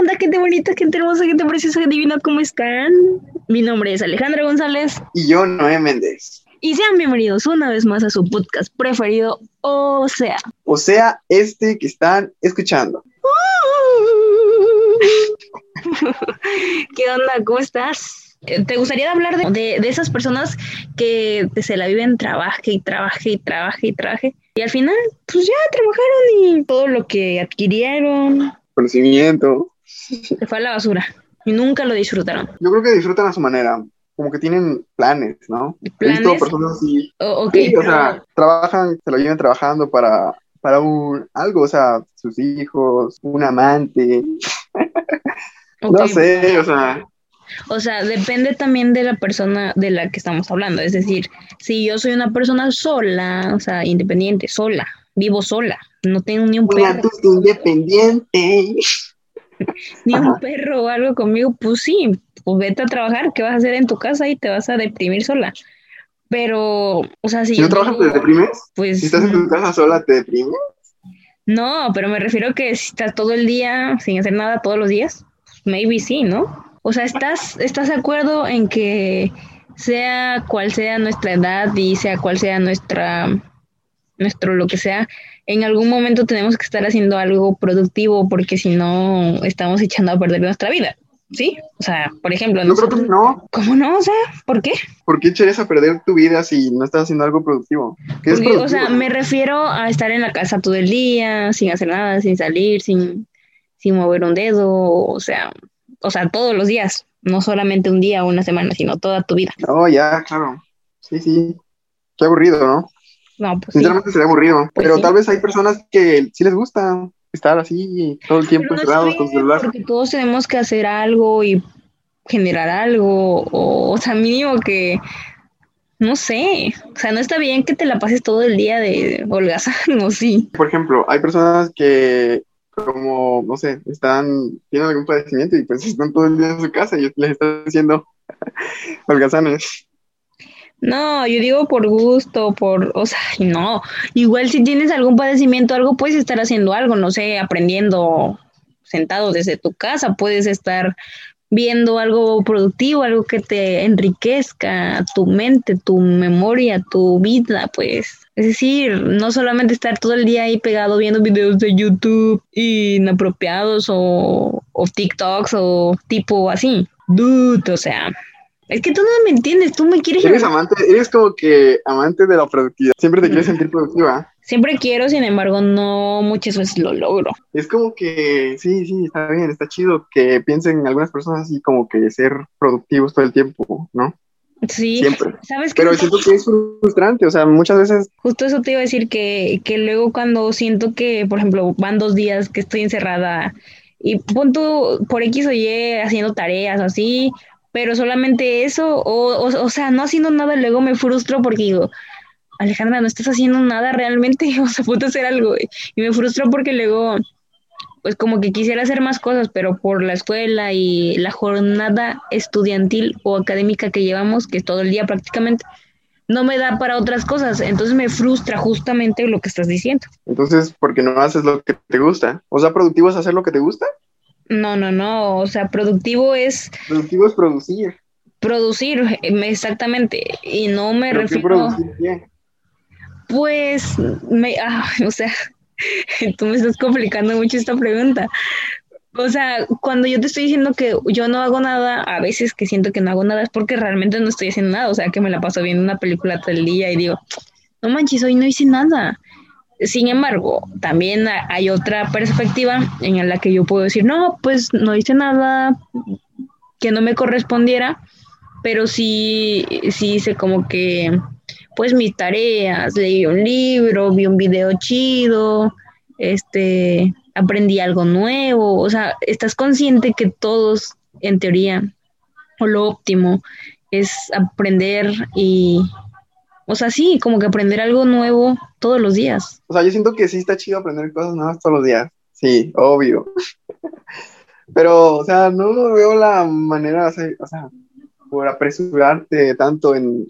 onda, gente bonita, gente hermosa, gente preciosa, divina? ¿Cómo están? Mi nombre es Alejandra González. Y yo, Noé Méndez. Y sean bienvenidos una vez más a su podcast preferido, O sea. O sea, este que están escuchando. ¿Qué onda? ¿Cómo estás? Eh, ¿Te gustaría hablar de, de, esas personas que se la viven trabaje y trabaje y trabaje y trabaje? Y al final, pues ya trabajaron y todo lo que adquirieron. Conocimiento. Se fue a la basura y nunca lo disfrutaron. Yo creo que disfrutan a su manera. Como que tienen planes, ¿no? ¿Planes? He visto personas así. Oh. Sí, o sea, trabajan, se lo llevan trabajando para, para un, algo, o sea, sus hijos, un amante. No sé, o sea, O sea, depende también de la persona de la que estamos hablando. Es decir, si yo soy una persona sola, o sea, independiente, sola, vivo sola, no tengo ni un perro, independiente. ni un perro o algo conmigo, pues sí, pues vete a trabajar, ¿qué vas a hacer en tu casa y te vas a deprimir sola? Pero, o sea, si Si no yo trabajas, te deprimes. pues Si estás en tu casa sola, te deprimes. no, pero me refiero que si estás todo el día sin hacer nada todos los días, maybe sí, ¿no? O sea, ¿estás, estás de acuerdo en que sea cual sea nuestra edad y sea cual sea nuestra, nuestro lo que sea, en algún momento tenemos que estar haciendo algo productivo porque si no estamos echando a perder nuestra vida, ¿sí? O sea, por ejemplo, Yo creo que nosotros- no. ¿cómo no? O sea, ¿por qué? ¿Por qué echarías a perder tu vida si no estás haciendo algo productivo? ¿Qué es Porque, o sea, me refiero a estar en la casa todo el día, sin hacer nada, sin salir, sin, sin mover un dedo, o sea, o sea, todos los días, no solamente un día o una semana, sino toda tu vida. No, ya, claro. Sí, sí. Qué aburrido, ¿no? No, pues sí. Sinceramente sería aburrido. Pues pero sí. tal vez hay personas que sí les gusta estar así todo el tiempo no encerrados con celular. porque todos tenemos que hacer algo y generar algo, o, o sea, mínimo que, no sé, o sea, no está bien que te la pases todo el día de holgazán, o sí. Por ejemplo, hay personas que como, no sé, están, tienen algún padecimiento y pues están todo el día en su casa y les están haciendo holgazanes. No, yo digo por gusto, por, o sea, no, igual si tienes algún padecimiento, algo puedes estar haciendo algo, no sé, aprendiendo sentado desde tu casa, puedes estar viendo algo productivo, algo que te enriquezca tu mente, tu memoria, tu vida, pues. Es decir, no solamente estar todo el día ahí pegado viendo videos de YouTube inapropiados o, o TikToks o tipo así. Dude, o sea, es que tú no me entiendes, tú me quieres Eres amante, eres como que amante de la productividad. Siempre te quieres sentir productiva. Siempre quiero, sin embargo, no muchas veces lo logro. Es como que, sí, sí, está bien, está chido que piensen algunas personas así como que ser productivos todo el tiempo, ¿no? Sí, Siempre. ¿sabes qué? Pero siento que es frustrante, o sea, muchas veces, Justo eso te iba a decir que, que luego cuando siento que, por ejemplo, van dos días que estoy encerrada y punto por X o Y haciendo tareas o así, pero solamente eso, o, o, o sea, no haciendo nada, luego me frustro porque digo, Alejandra, no estás haciendo nada realmente, o sea, a hacer algo. Y me frustro porque luego, pues como que quisiera hacer más cosas, pero por la escuela y la jornada estudiantil o académica que llevamos, que es todo el día prácticamente, no me da para otras cosas. Entonces me frustra justamente lo que estás diciendo. entonces, porque no haces lo que te gusta. O sea, productivo es hacer lo que te gusta, No, no, no. O sea, productivo es productivo es producir. producir, eh, exactamente. Y no me ¿Pero qué refiero, producir qué? pues, me, ah, o sea, tú me estás complicando mucho esta pregunta. O sea, cuando yo te estoy diciendo que yo no hago nada, a veces que siento que no hago nada es porque realmente no estoy haciendo nada. O sea, que me la paso viendo una película todo el día y digo, no manches, hoy no hice nada. Sin embargo, también ha- hay otra perspectiva en la que yo puedo decir, no, pues no hice nada que no me correspondiera, pero sí, sí hice como que, pues mis tareas, leí un libro, vi un video chido, este, aprendí algo nuevo, o sea, estás consciente que todos, en teoría, o lo óptimo, es aprender y, o sea, sí, como que aprender algo nuevo todos los días. O sea, yo siento que sí está chido aprender cosas nuevas todos los días. Sí, obvio. Pero, o sea, no veo la manera o sea, por apresurarte tanto en,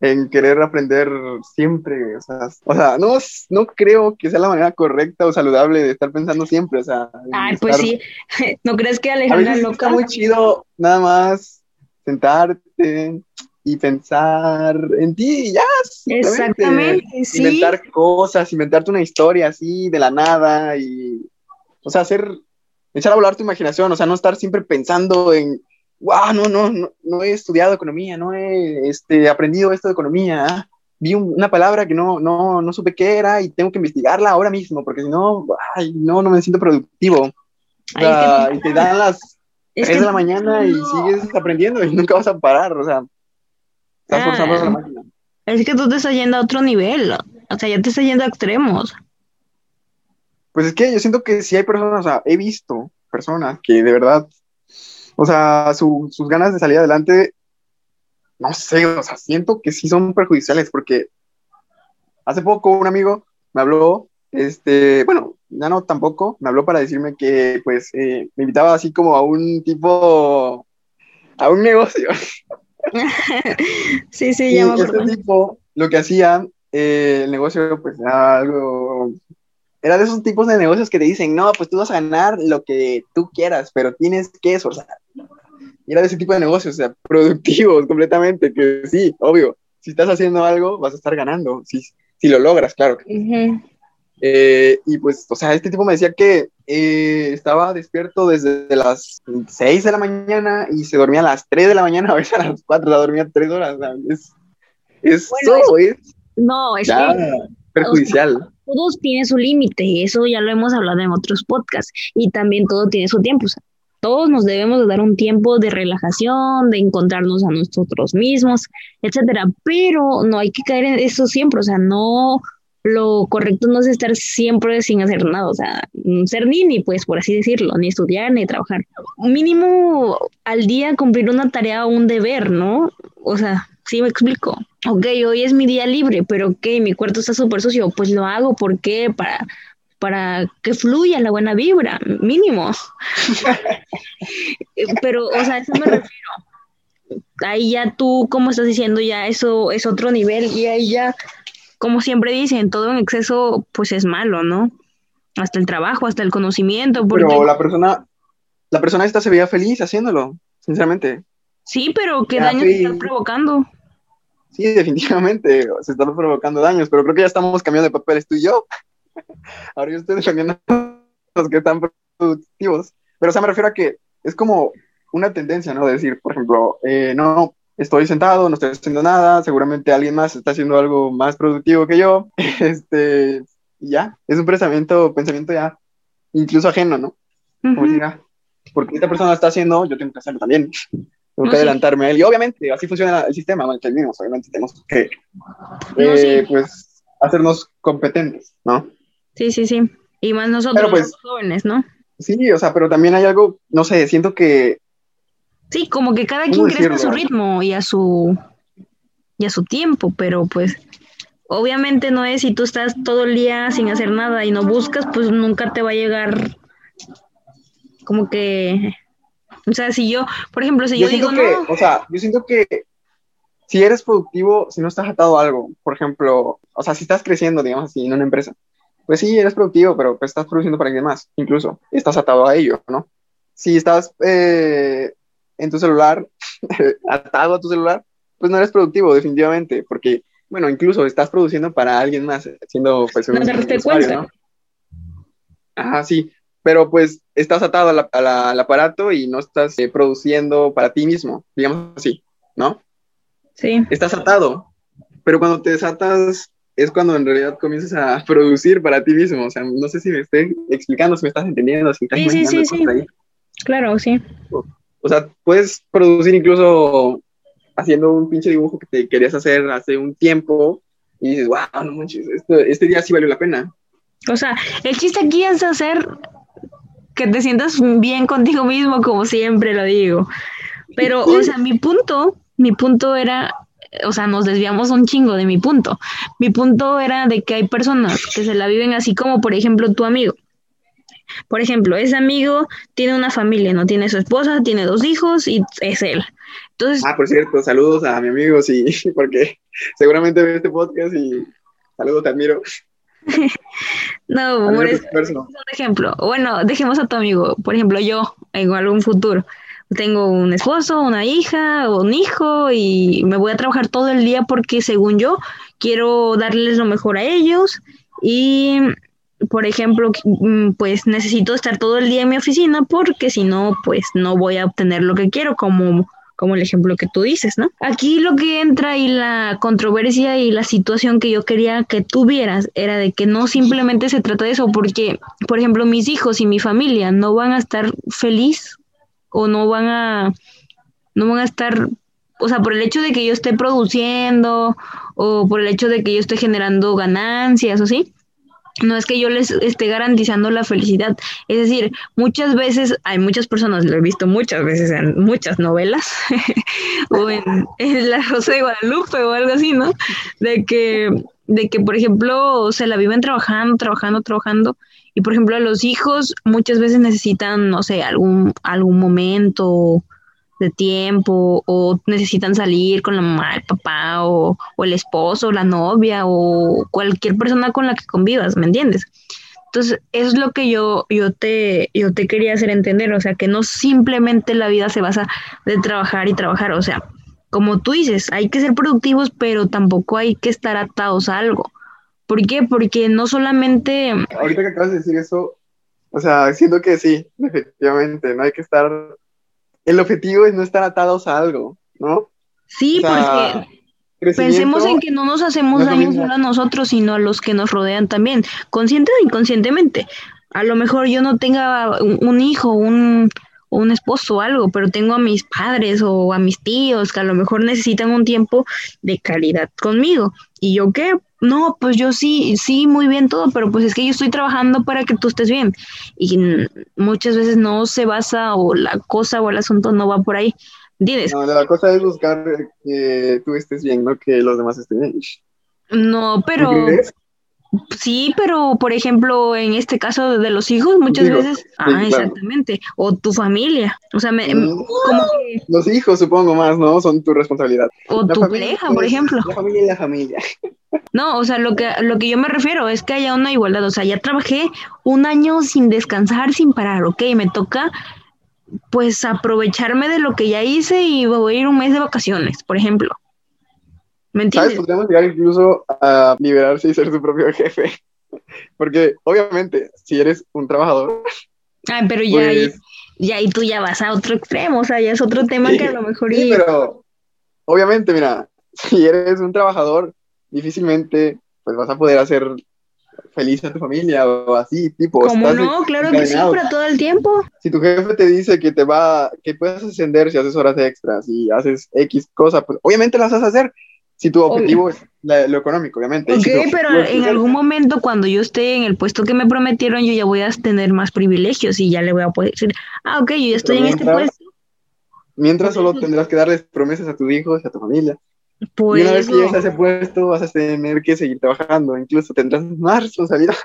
en querer aprender siempre, o sea, o sea, no, no creo que sea la manera correcta o saludable de estar pensando siempre, o sea. Ay, pues sí, ¿no crees que Alejandra loca? Está muy chido nada más sentarte y pensar en ti y ya. Exactamente, sí. Inventar cosas, inventarte una historia así de la nada y, o sea, hacer, echar a volar tu imaginación, o sea, no estar siempre pensando en wow, no, no, no, he estudiado economía, no he este, aprendido esto de economía, ¿ah? vi una palabra que no, no, no supe qué era y tengo que investigarla ahora mismo, porque si no, ay, no, no me siento productivo. y te dan las 3 de la mañana y sigues aprendiendo y nunca vas a parar, o sea, estás forzando la ah. máquina. Es que tú te estás yendo a otro nivel, o sea, ya te estás yendo a extremos. Pues es que yo siento que si hay personas, o sea, he visto personas que de verdad o sea, sus ganas de salir adelante, no sé, o sea, siento que sí son perjudiciales porque hace poco un amigo me habló, este, bueno, ya no tampoco, me habló para decirme que pues eh, me invitaba así como a un tipo, a un negocio. sí, sí, ya me Este tipo lo que hacía, eh, el negocio pues era algo era de esos tipos de negocios que te dicen, no, pues tú vas a ganar lo que tú quieras, pero tienes que esforzar. Era de ese tipo de negocios, o sea, productivos completamente, que sí, obvio, si estás haciendo algo, vas a estar ganando, si, si lo logras, claro. Eh, y pues, o sea, este tipo me decía que eh, estaba despierto desde las 6 de la mañana y se dormía a las 3 de la mañana, a veces a las 4, o sea, dormía 3 horas. O sea, es, es, es, no, es perjudicial todos tienen su límite, eso ya lo hemos hablado en otros podcasts, y también todo tiene su tiempo. todos nos debemos de dar un tiempo de relajación, de encontrarnos a nosotros mismos, etcétera, pero no hay que caer en eso siempre, o sea, no, lo correcto no es estar siempre sin hacer nada, o sea, ser ni pues por así decirlo, ni estudiar ni trabajar. Mínimo al día cumplir una tarea o un deber, ¿no? O sea, sí me explico ok, hoy es mi día libre, pero ok, mi cuarto está súper sucio, pues lo hago, ¿por qué? Para, para que fluya la buena vibra, mínimo. pero, o sea, a eso me refiero. Ahí ya tú, como estás diciendo, ya eso es otro nivel y ahí ya, como siempre dicen, todo en exceso pues es malo, ¿no? Hasta el trabajo, hasta el conocimiento. Pero la persona, la persona esta se veía feliz haciéndolo, sinceramente. Sí, pero ¿qué daño te está provocando? Sí, definitivamente se están provocando daños, pero creo que ya estamos cambiando de papeles tú y yo. Ahora yo estoy a los que están productivos. Pero, o sea, me refiero a que es como una tendencia, ¿no? De decir, por ejemplo, eh, no, estoy sentado, no estoy haciendo nada, seguramente alguien más está haciendo algo más productivo que yo. Este, ya, es un pensamiento, pensamiento ya incluso ajeno, ¿no? Como diga, porque esta persona está haciendo, yo tengo que hacerlo también. Tengo que adelantarme a él. Y obviamente, así funciona el sistema, el mismo, obviamente tenemos que, eh, pues, hacernos competentes, ¿no? Sí, sí, sí. Y más nosotros, pues, los jóvenes, ¿no? Sí, o sea, pero también hay algo, no sé, siento que... Sí, como que cada quien crece a su ritmo y a su, y a su tiempo, pero pues obviamente no es si tú estás todo el día sin hacer nada y no buscas, pues nunca te va a llegar como que o sea, si yo, por ejemplo, si yo, digo que, O sea, yo siento que si eres productivo, si no estás atado a algo, por ejemplo, o sea, si estás creciendo, digamos así, en una empresa, pues sí, eres productivo, pero pues estás produciendo para alguien más, incluso, estás atado a ello, ¿no? Si estás eh, en tu celular, atado a tu celular, pues no eres productivo, definitivamente, porque, bueno, incluso estás produciendo para alguien más, siendo pues un, cuenta. ¿no? Ajá, sí, pero pues estás atado al aparato y no estás eh, produciendo para ti mismo, digamos así, ¿no? Sí. Estás atado, pero cuando te desatas es cuando en realidad comienzas a producir para ti mismo, o sea, no sé si me estoy explicando, si me estás entendiendo, si estás sí, sí, sí, sí. Claro, sí. O, sea, puedes producir incluso haciendo un pinche dibujo que te querías hacer hace un tiempo y dices, wow, no manches, este día sí valió la pena. O sea, el chiste aquí es hacer que te sientas bien contigo mismo, como siempre lo digo. Pero, o sea, mi punto, mi punto era, o sea, nos desviamos un chingo de mi punto. Mi punto era de que hay personas que se la viven así como, por ejemplo, tu amigo. Por ejemplo, ese amigo tiene una familia, no tiene su esposa, tiene dos hijos y es él. Entonces, Ah, por cierto, saludos a mi amigo, sí, porque seguramente ve este podcast y saludos, te admiro. no, es, esfuerzo. es un ejemplo. Bueno, dejemos a tu amigo. Por ejemplo, yo, en algún futuro, tengo un esposo, una hija, un hijo y me voy a trabajar todo el día porque según yo quiero darles lo mejor a ellos y, por ejemplo, mm, pues necesito estar todo el día en mi oficina porque si no, pues no voy a obtener lo que quiero como como el ejemplo que tú dices, ¿no? Aquí lo que entra y la controversia y la situación que yo quería que tuvieras era de que no simplemente se trata de eso, porque, por ejemplo, mis hijos y mi familia no van a estar feliz o no van a, no van a estar, o sea, por el hecho de que yo esté produciendo o por el hecho de que yo esté generando ganancias o sí. No es que yo les esté garantizando la felicidad. Es decir, muchas veces, hay muchas personas, lo he visto muchas veces en muchas novelas, o en, La Rosa de Guadalupe o algo así, ¿no? De que, de que, por ejemplo, se la viven trabajando, trabajando, trabajando, y por ejemplo, los hijos muchas veces necesitan, no sé, algún, algún momento de tiempo o necesitan salir con la mamá, el papá o, o el esposo, la novia o cualquier persona con la que convivas, ¿me entiendes? Entonces, eso es lo que yo, yo, te, yo te quería hacer entender, o sea, que no simplemente la vida se basa de trabajar y trabajar, o sea, como tú dices, hay que ser productivos, pero tampoco hay que estar atados a algo. ¿Por qué? Porque no solamente... Ahorita que acabas de decir eso, o sea, siento que sí, efectivamente, no hay que estar el objetivo es no estar atados a algo, ¿no? Sí, O sea, porque pensemos en que no nos hacemos no daño solo a nosotros, sino a los que nos rodean también, consciente o inconscientemente. A lo mejor yo no tenga un, un hijo, un, un esposo o algo, pero tengo a mis padres o a mis tíos que a lo mejor necesitan un tiempo de calidad conmigo. ¿Y yo qué? No, pues yo sí, sí, muy bien todo, pero pues es que yo estoy trabajando para que tú estés bien. Y muchas veces no se basa o la cosa o el asunto no va por ahí. ¿Entiendes? No, la cosa es buscar que tú estés bien, no que los demás estén bien. No, ¿No pero crees? Sí, pero por ejemplo, en este caso de los hijos, muchas veces, sí, ah, claro. exactamente, o tu familia, o sea, me- Mm. como que, Los hijos, supongo más, ¿no? Son tu responsabilidad. o La tu pareja, por ejemplo. La familia y la familia. No, o sea, lo que, lo que yo me refiero es que haya una igualdad. O sea, ya trabajé un año sin descansar, sin parar, ok, me toca pues aprovecharme de lo que ya hice y voy a ir un mes de vacaciones, por ejemplo. ¿Me ¿Sabes? entiendes? Podríamos llegar incluso a liberarse y ser su propio jefe. Porque, obviamente, si eres un trabajador, Ay, pero ya ahí, pues, ya ahí tú ya vas a otro extremo, o sea, ya es otro tema Sí, que a lo mejor sí, y- pero obviamente, mira, si eres un trabajador, difícilmente pues vas a poder hacer feliz a tu familia o así, tipo, ¿Cómo estás no? Claro que sí, para todo el tiempo. Si tu jefe te dice que te va, que puedes ascender si haces horas extras y haces X cosa, pues obviamente las vas a hacer. Si tu objetivo es la- lo económico, obviamente. Ok, si pero en algún momento cuando yo esté en el puesto que me prometieron, yo ya voy a tener más privilegios y ya le voy a poder decir, ah, ok, yo ya estoy en este puesto. Mientras solo tendrás que darles promesas a tus hijos a tu familia. Por y una vez que llegues a ese puesto, vas a tener que seguir trabajando, incluso tendrás más responsabilidad.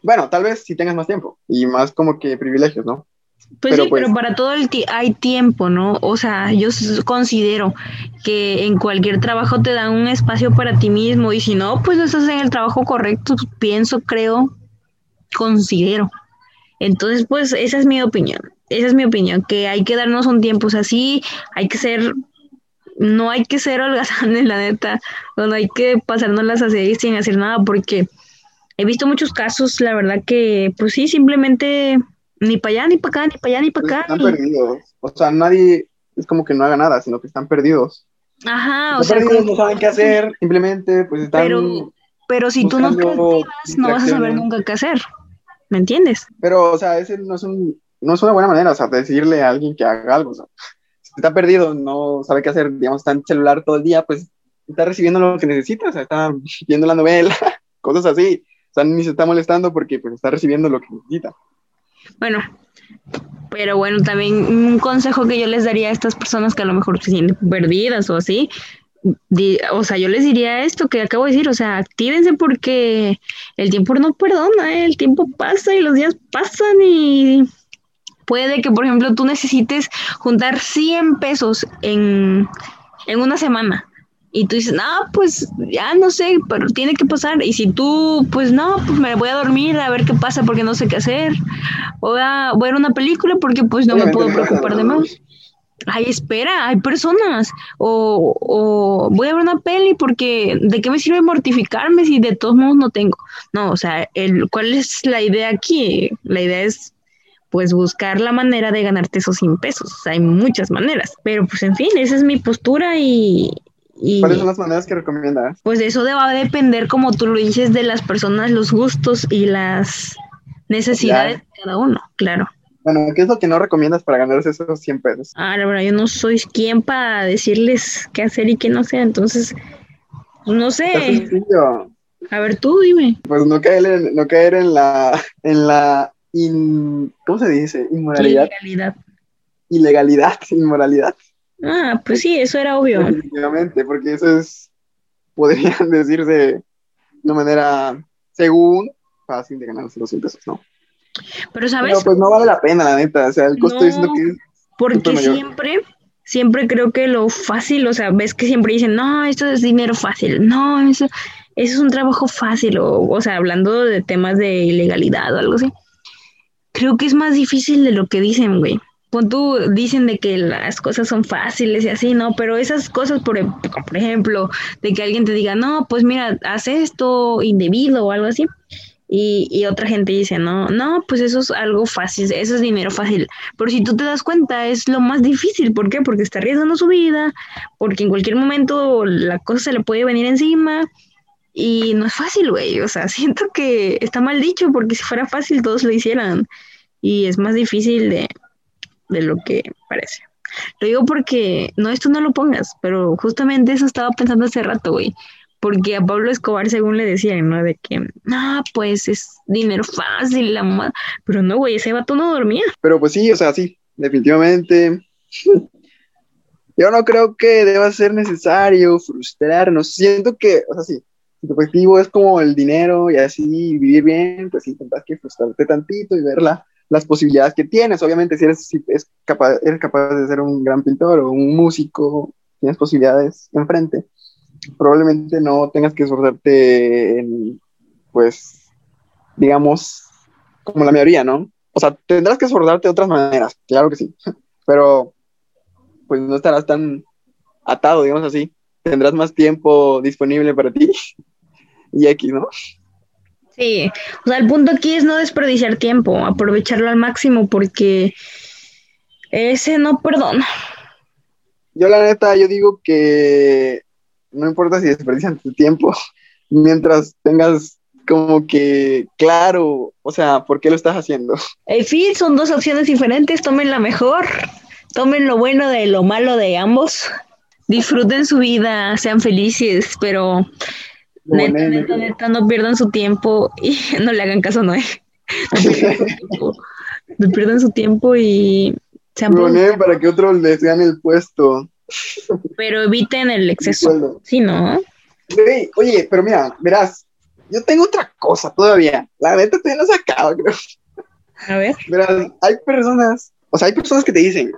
Bueno, tal vez si tengas más tiempo y más como que privilegios, ¿no? Pues Pero sí, pues- pero para todo el hay tiempo, ¿no? O sea, yo considero que en cualquier trabajo te dan un espacio para ti mismo y si no, pues no estás en el trabajo correcto, pienso, creo, considero. Entonces, pues esa es mi opinión. Esa es mi opinión, que hay que darnos un tiempo, o sea, sí, hay que ser, no hay que ser holgazanes, la neta, no hay que pasárnoslas así sin hacer nada, porque he visto muchos casos, la verdad que, pues sí, simplemente ni para allá, ni para acá, ni para allá, ni para acá. están ni- perdidos. O sea, nadie es como que no haga nada, sino que están perdidos. Ajá, o Están sea, perdidos, como- no saben qué hacer, simplemente pues están... pero, pero si tú no activas, no vas a saber nunca qué hacer. ¿Me entiendes? Pero, o sea, ese no es, un, no es una buena manera, o sea, de decirle a alguien que haga algo. O sea, si está perdido, no sabe qué hacer, digamos, está en celular todo el día, pues está recibiendo lo que necesita, o sea, está viendo la novela, cosas así. O sea, ni se está molestando porque pues está recibiendo lo que necesita. Bueno, pero bueno, también un consejo que yo les daría a estas personas que a lo mejor se sienten perdidas o así, o sea, yo les diría esto que acabo de decir, o sea, actívense porque el tiempo no perdona, ¿eh? el tiempo pasa y los días pasan y puede que, por ejemplo, tú necesites juntar 100 pesos en, en una semana y tú dices, no, pues ya no sé, pero tiene que pasar. Y si tú, pues no, pues me voy a dormir a ver qué pasa porque no sé qué hacer. O voy a, ver una película porque pues no me puedo preocupar de más. Ay, espera, hay personas. O, o voy a ver una peli porque ¿de qué me sirve mortificarme si de todos modos no tengo? No, o sea, el, ¿cuál es la idea aquí? La idea es pues buscar la manera de ganarte esos 100 pesos. hay muchas maneras, pero pues en fin, esa es mi postura y, ¿Cuáles son las maneras que recomiendas? Pues eso va a depender, como tú lo dices, de las personas, los gustos y las necesidades de cada uno, claro. Bueno, ¿qué es lo que no recomiendas para ganarse esos 100 pesos? Ah, la verdad, yo no soy quien para decirles qué hacer y qué no sea, entonces, no sé. A ver, tú dime. Pues no caer en, no caer en la, en la, ¿cómo se dice? Inmoralidad. Ilegalidad. Ilegalidad, inmoralidad. Ah, pues sí, eso era obvio. Definitivamente, porque eso es, podrían decirse de una manera, según, fácil de ganarse los 100 pesos, ¿no? Pero, ¿sabes? pues no vale la pena, la neta, o sea, el costo es lo que es. Porque siempre, siempre creo que lo fácil, o sea, ves que siempre dicen, no, esto es dinero fácil, no, eso, eso es un trabajo fácil, o, o sea, hablando de temas de ilegalidad o algo así. Creo que es más difícil de lo que dicen, güey tú dicen de que las cosas son fáciles y así, ¿no? Pero esas cosas, por, por ejemplo, de que alguien te diga, no, pues mira, haz esto indebido o algo así. Y, y, otra gente dice, no, no, pues eso es algo fácil, eso es dinero fácil. Pero si tú te das cuenta, es lo más difícil. ¿Por qué? Porque está arriesgando su vida, porque en cualquier momento la cosa se le puede venir encima. Y no es fácil, güey. O sea, siento que está mal dicho, porque si fuera fácil todos lo hicieran. Y es más difícil de, de lo que parece. Lo digo porque, no, esto no lo pongas, pero justamente eso estaba pensando hace rato, güey. Porque a Pablo Escobar, según le decían, ¿no? De que, ah, pues es dinero fácil, la mamá. Pero no, güey, ese vato no dormía. Pero pues sí, o sea, sí, definitivamente. Yo no creo que deba ser necesario frustrarnos. Siento que, o sea, sí, si tu objetivo es como el dinero y así vivir bien, pues intentas que frustrarte tantito y verla las posibilidades que tienes. Obviamente, si eres, capaz, eres capaz de ser un gran pintor o un músico, tienes posibilidades enfrente. Probablemente no tengas que esforzarte en, pues, digamos, como la mayoría, ¿no? O sea, tendrás que esforzarte de otras maneras, claro que sí, pero pues no estarás tan atado, digamos así. Tendrás más tiempo disponible para ti y X, ¿no? Sí, o sea, el punto aquí es no desperdiciar tiempo, aprovecharlo al máximo porque ese no perdona. Yo la neta, yo digo que no importa si desperdician tu tiempo, mientras tengas como que claro, o sea, ¿por qué lo estás haciendo? En fin, son dos opciones diferentes, tomen la mejor, tomen lo bueno de lo malo de ambos, disfruten su vida, sean felices, pero Neta, neta, neta, no pierdan su tiempo y no le hagan caso a Noé. No pierdan su tiempo, y sean para que otros les den el puesto. Pero eviten el exceso. Sí, ¿no? oye, pero mira, verás, yo tengo otra cosa todavía. La neta todavía no se acaba, creo. A ver. Verás, hay personas, o sea, hay personas que te dicen,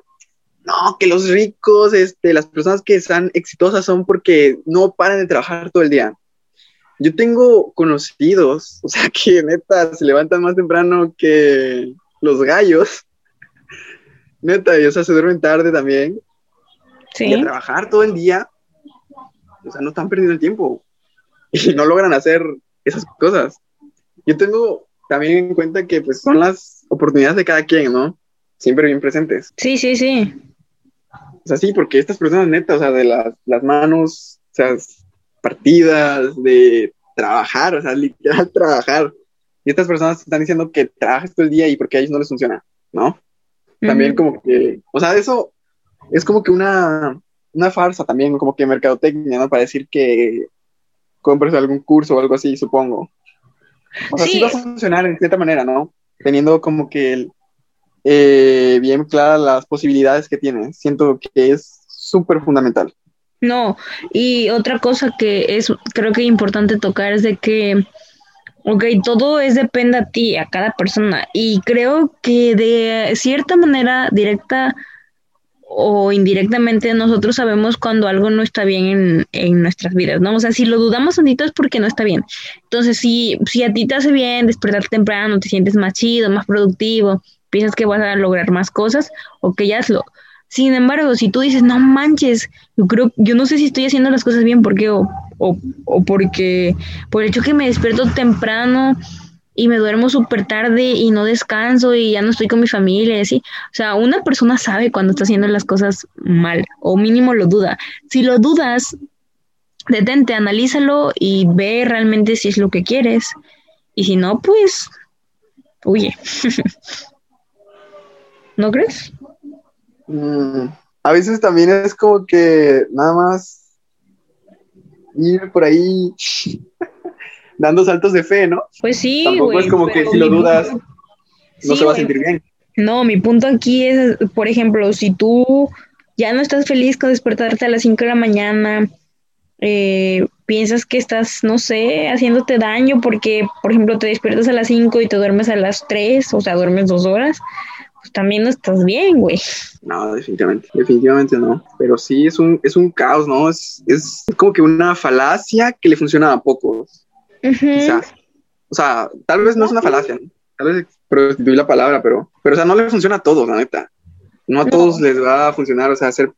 no, que los ricos, este, las personas que están exitosas son porque no paran de trabajar todo el día. Yo tengo conocidos, o sea, que neta se levantan más temprano que los gallos. Neta, y, o sea, se duermen tarde también. Sí. Y a trabajar todo el día. O sea, no están perdiendo el tiempo. Y no logran hacer esas cosas. Yo tengo también en cuenta que pues son las oportunidades de cada quien, ¿no? Siempre bien presentes. Sí, sí, sí. O sea, sí, porque estas personas neta, o sea, de las, las manos, o sea, partidas, de trabajar, o sea, literal trabajar. Y estas personas están diciendo que trabajas todo el día y porque a ellos no les funciona, ¿no? También como que, o sea, eso es como que una, una farsa también, como que mercadotecnia, ¿no? Para decir que compres algún curso o algo así, supongo. O sea, sí, va a funcionar en cierta manera, ¿no? Teniendo como que eh, bien claras las posibilidades que tienes. Siento que es súper fundamental. No, y otra cosa que es, creo que importante tocar es de que, ok, todo es depende a ti, a cada persona, y creo que de cierta manera directa o indirectamente nosotros sabemos cuando algo no está bien en, en nuestras vidas, ¿no? O sea, si lo dudamos tantito es porque no está bien. Entonces, si, si a ti te hace bien despertar temprano, te sientes más chido, más productivo, piensas que vas a lograr más cosas, ok, hazlo. Sin embargo, si tú dices, no manches, yo creo, yo no sé si estoy haciendo las cosas bien porque, o, o, o porque, por el hecho que me despierto temprano y me duermo súper tarde y no descanso y ya no estoy con mi familia y así. O sea, una persona sabe cuando está haciendo las cosas mal o mínimo lo duda. Si lo dudas, detente, analízalo y ve realmente si es lo que quieres. Y si no, pues huye. ¿No crees? Mm, a veces también es como que nada más ir por ahí dando saltos de fe, ¿no? Pues sí. Tampoco es como que si lo dudas, punto- no Sí, se va a sentir bien. No, mi punto aquí es, por ejemplo, si tú ya no estás feliz con despertarte a las 5 de la mañana, eh, piensas que estás, no sé, haciéndote daño porque, por ejemplo, te despiertas a las 5 y te duermes a las 3, o sea, duermes dos horas, pues también no estás bien, güey. No, definitivamente, definitivamente no. Pero sí es un, es un caos, ¿no? Es, es como que una falacia que le funciona a pocos, quizás. O sea, tal vez no es una falacia, ¿no? tal vez prostituir la palabra, pero, pero, o sea, no le funciona a todos, la neta. No a No. todos les va a funcionar, o sea, ser,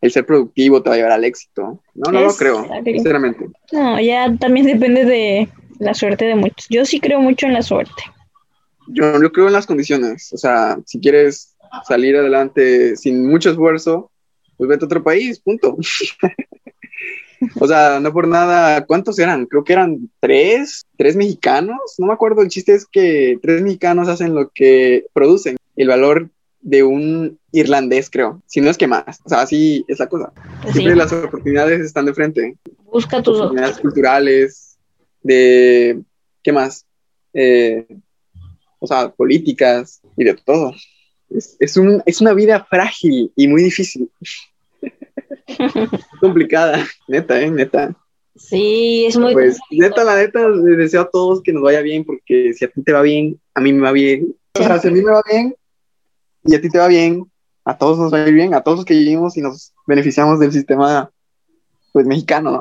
el ser productivo te va a llevar al éxito. No, no lo creo, sinceramente. No, ya también depende de la suerte de muchos. Yo sí creo mucho en la suerte. Yo, yo creo en las condiciones, o sea, si quieres salir adelante sin mucho esfuerzo, pues vete a otro país, punto. o sea, no por nada, ¿cuántos eran? Creo que eran tres, tres mexicanos, no me acuerdo, el chiste es que tres mexicanos hacen lo que producen, el valor de un irlandés, creo, si no es que más, o sea, así es la cosa. Siempre las oportunidades están de frente, busca tus oportunidades culturales, de, ¿qué más? Eh, o sea, políticas y de todo. Es, es, un, es una vida frágil y muy difícil. complicada, neta, eh, neta. Sí, es muy Pues, neta, la neta, les deseo a todos que nos vaya bien, porque si a ti te va bien, a mí me va bien. O sea, si a mí me va bien y a ti te va bien, a todos nos va a ir bien, a todos los que vivimos y nos beneficiamos del sistema, pues, mexicano, ¿no?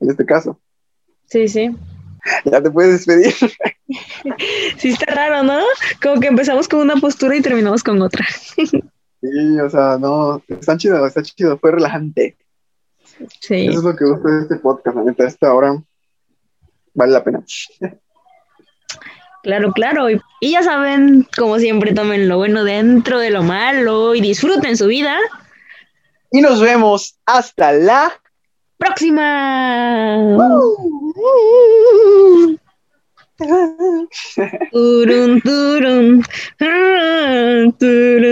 En este caso. Sí, sí. Ya te puedes despedir. Sí está raro, ¿no? Como que empezamos con una postura y terminamos con otra. Sí, o sea, no, está chido, está chido, fue relajante. Sí. Eso es lo que gusta de este podcast, la neta, esta hora vale la pena. Claro, claro. Y, y ya saben, como siempre, tomen lo bueno dentro de lo malo y disfruten su vida. Y nos vemos hasta la próxima. Turun, turun, turun, turun.